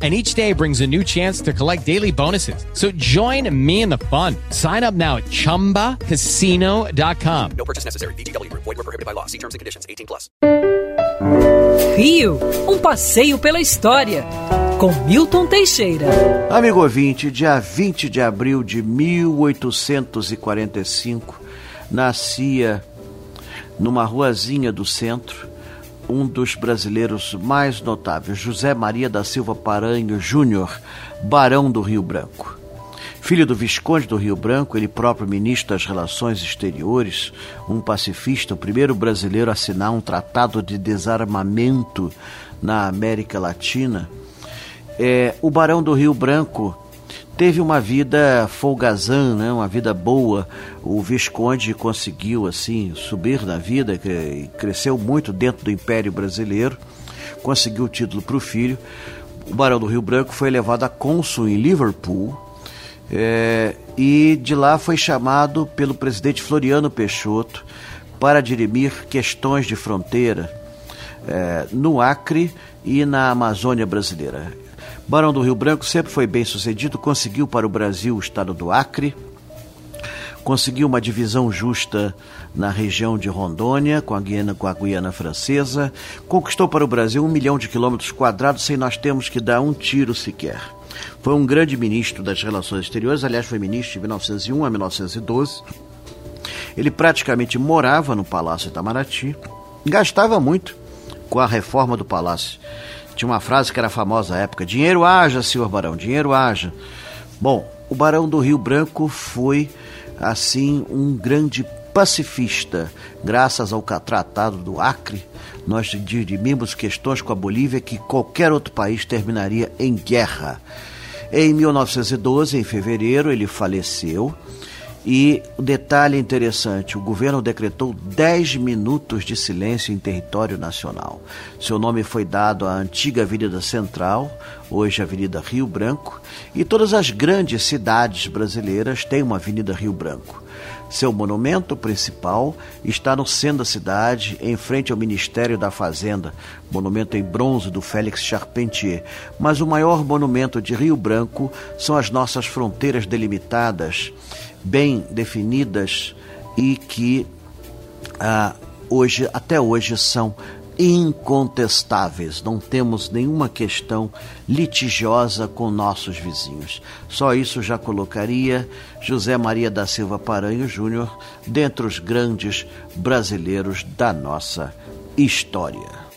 and each day brings a new chance to collect daily bonuses. So join me in the fun. Sign up now at ChumbaCasino.com. No purchase necessary. VGW. Void were prohibited by law. See terms and conditions. 18 plus. Rio, um passeio pela história. Com Milton Teixeira. Amigo ouvinte, dia 20 de abril de 1845, nascia numa ruazinha do centro um dos brasileiros mais notáveis, José Maria da Silva Paranho Júnior, barão do Rio Branco. Filho do Visconde do Rio Branco, ele próprio ministro das Relações Exteriores, um pacifista, o primeiro brasileiro a assinar um tratado de desarmamento na América Latina. É, o Barão do Rio Branco teve uma vida folgazã, né? uma vida boa. O Visconde conseguiu assim subir na vida, cresceu muito dentro do Império Brasileiro, conseguiu o título para o filho. O Barão do Rio Branco foi levado a cônsul em Liverpool é, e de lá foi chamado pelo presidente Floriano Peixoto para dirimir questões de fronteira é, no Acre e na Amazônia brasileira. Barão do Rio Branco sempre foi bem sucedido, conseguiu para o Brasil o estado do Acre, conseguiu uma divisão justa na região de Rondônia, com a Guiana, com a Guiana Francesa, conquistou para o Brasil um milhão de quilômetros quadrados sem nós termos que dar um tiro sequer. Foi um grande ministro das Relações Exteriores, aliás, foi ministro de 1901 a 1912. Ele praticamente morava no Palácio Itamaraty, gastava muito com a reforma do palácio. Tinha uma frase que era famosa à época: dinheiro haja, senhor barão, dinheiro haja. Bom, o barão do Rio Branco foi, assim, um grande pacifista. Graças ao tratado do Acre, nós dirimimos questões com a Bolívia que qualquer outro país terminaria em guerra. Em 1912, em fevereiro, ele faleceu e o detalhe interessante: o governo decretou 10 minutos de silêncio em território nacional. Seu nome foi dado à antiga Avenida Central, hoje Avenida Rio Branco, e todas as grandes cidades brasileiras têm uma Avenida Rio Branco. Seu monumento principal está no centro da cidade, em frente ao Ministério da Fazenda, monumento em bronze do Félix Charpentier. Mas o maior monumento de Rio Branco são as nossas fronteiras delimitadas bem definidas e que ah, hoje, até hoje, são incontestáveis. Não temos nenhuma questão litigiosa com nossos vizinhos. Só isso já colocaria José Maria da Silva Paranho Júnior dentre os grandes brasileiros da nossa história.